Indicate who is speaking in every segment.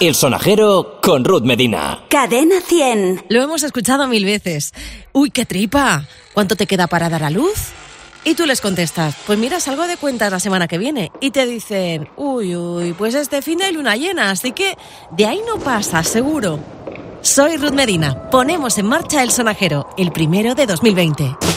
Speaker 1: El sonajero con Ruth Medina.
Speaker 2: Cadena 100.
Speaker 3: Lo hemos escuchado mil veces. Uy, qué tripa. ¿Cuánto te queda para dar a luz? Y tú les contestas, pues mira, salgo de cuentas la semana que viene. Y te dicen, uy, uy, pues este fin de luna llena, así que de ahí no pasa, seguro. Soy Ruth Medina. Ponemos en marcha el sonajero, el primero de 2020.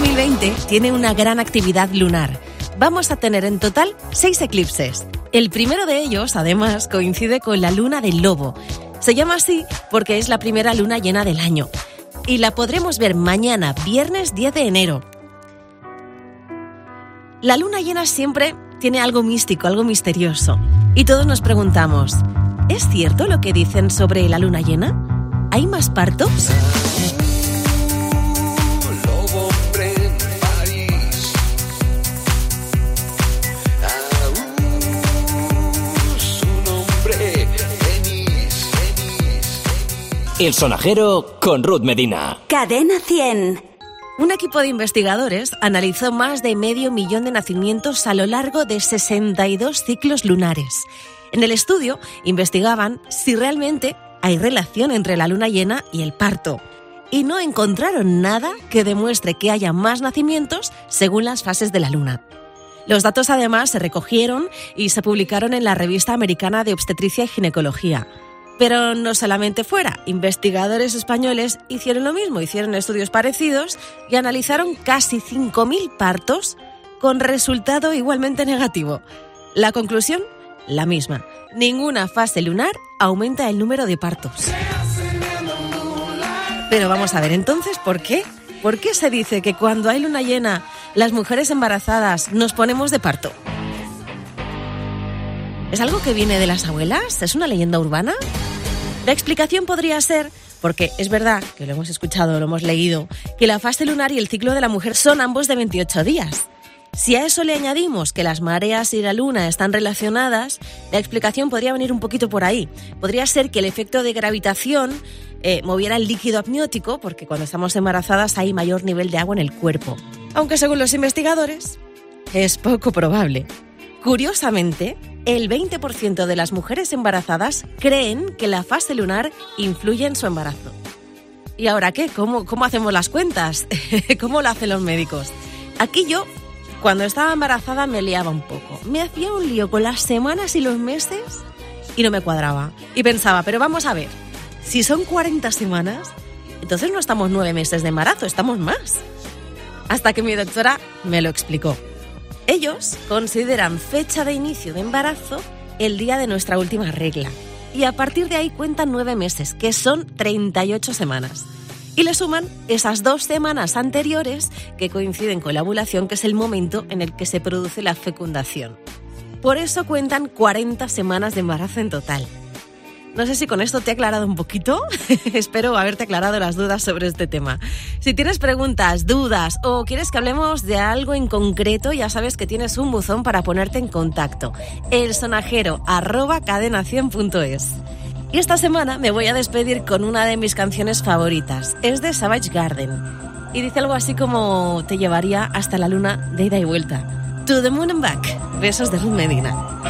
Speaker 3: 2020 tiene una gran actividad lunar. Vamos a tener en total seis eclipses. El primero de ellos, además, coincide con la luna del lobo. Se llama así porque es la primera luna llena del año. Y la podremos ver mañana, viernes 10 de enero. La luna llena siempre tiene algo místico, algo misterioso. Y todos nos preguntamos, ¿es cierto lo que dicen sobre la luna llena? ¿Hay más partos?
Speaker 1: El sonajero con Ruth Medina.
Speaker 2: Cadena 100.
Speaker 3: Un equipo de investigadores analizó más de medio millón de nacimientos a lo largo de 62 ciclos lunares. En el estudio investigaban si realmente hay relación entre la luna llena y el parto. Y no encontraron nada que demuestre que haya más nacimientos según las fases de la luna. Los datos además se recogieron y se publicaron en la revista americana de obstetricia y ginecología. Pero no solamente fuera, investigadores españoles hicieron lo mismo, hicieron estudios parecidos y analizaron casi 5.000 partos con resultado igualmente negativo. La conclusión, la misma. Ninguna fase lunar aumenta el número de partos. Pero vamos a ver entonces, ¿por qué? ¿Por qué se dice que cuando hay luna llena, las mujeres embarazadas nos ponemos de parto? ¿Es algo que viene de las abuelas? ¿Es una leyenda urbana? La explicación podría ser, porque es verdad que lo hemos escuchado, lo hemos leído, que la fase lunar y el ciclo de la mujer son ambos de 28 días. Si a eso le añadimos que las mareas y la luna están relacionadas, la explicación podría venir un poquito por ahí. Podría ser que el efecto de gravitación eh, moviera el líquido amniótico, porque cuando estamos embarazadas hay mayor nivel de agua en el cuerpo. Aunque según los investigadores, es poco probable. Curiosamente, el 20% de las mujeres embarazadas creen que la fase lunar influye en su embarazo. ¿Y ahora qué? ¿Cómo, cómo hacemos las cuentas? ¿Cómo lo hacen los médicos? Aquí yo, cuando estaba embarazada, me liaba un poco. Me hacía un lío con las semanas y los meses y no me cuadraba. Y pensaba, pero vamos a ver, si son 40 semanas, entonces no estamos nueve meses de embarazo, estamos más. Hasta que mi doctora me lo explicó. Ellos consideran fecha de inicio de embarazo el día de nuestra última regla. Y a partir de ahí cuentan nueve meses, que son 38 semanas. Y le suman esas dos semanas anteriores que coinciden con la ovulación, que es el momento en el que se produce la fecundación. Por eso cuentan 40 semanas de embarazo en total. No sé si con esto te he aclarado un poquito. Espero haberte aclarado las dudas sobre este tema. Si tienes preguntas, dudas o quieres que hablemos de algo en concreto, ya sabes que tienes un buzón para ponerte en contacto. El sonajero arroba cadenación.es. Y esta semana me voy a despedir con una de mis canciones favoritas. Es de Savage Garden. Y dice algo así como te llevaría hasta la luna de ida y vuelta. To the moon and back. Besos de Ruth Medina.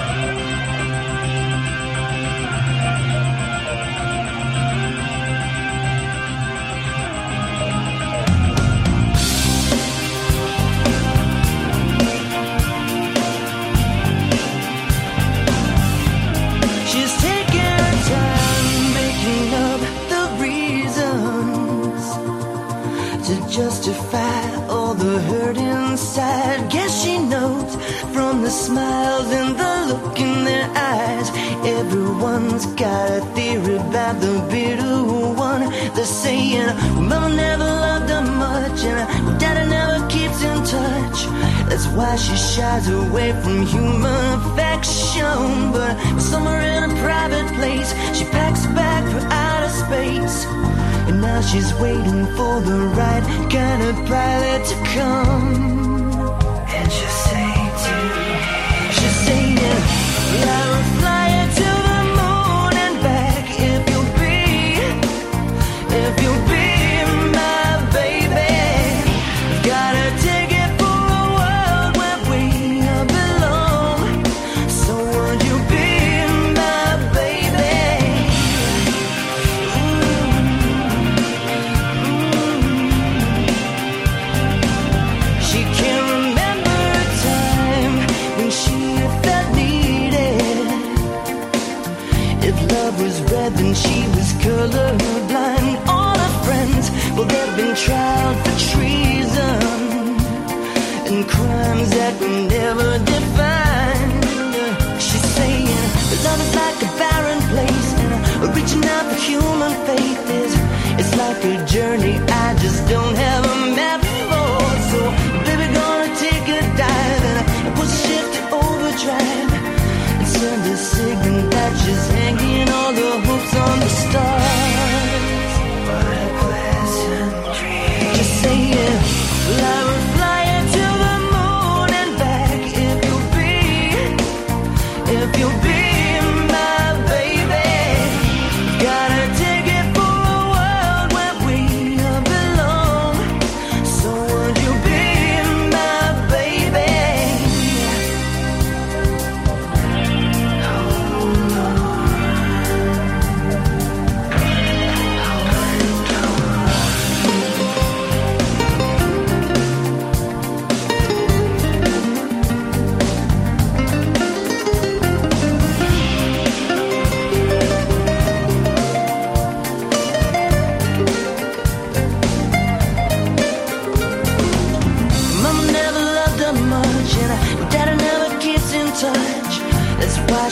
Speaker 4: the smiles and the look in their eyes. Everyone's got a theory about the bitter one. They're saying, Mama never loved her much, and Daddy never keeps in touch. That's why she shies away from human affection. But somewhere in a private place, she packs a bag for outer space. And now she's waiting for the right kind of pilot to come. And she's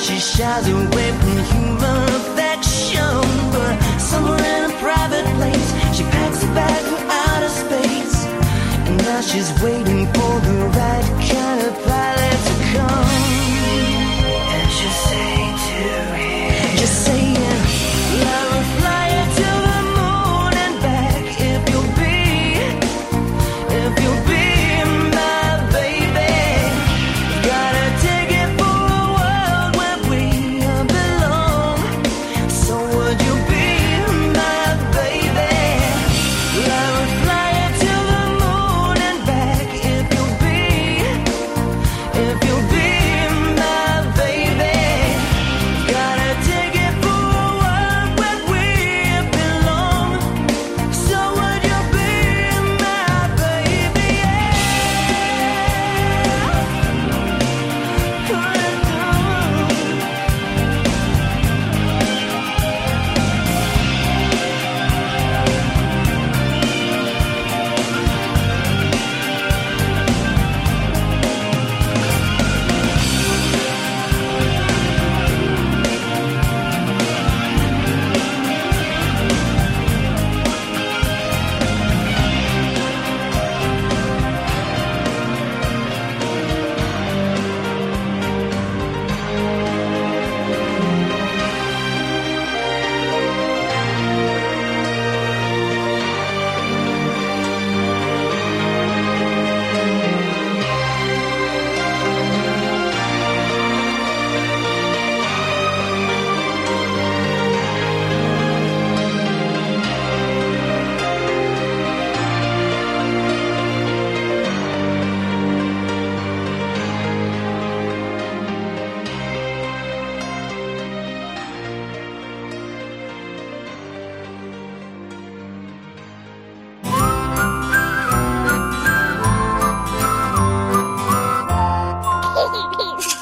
Speaker 4: she shies away from human affection. But somewhere in a private place, she packs a bag for outer space. And now she's waiting for the right kind of pilot to come.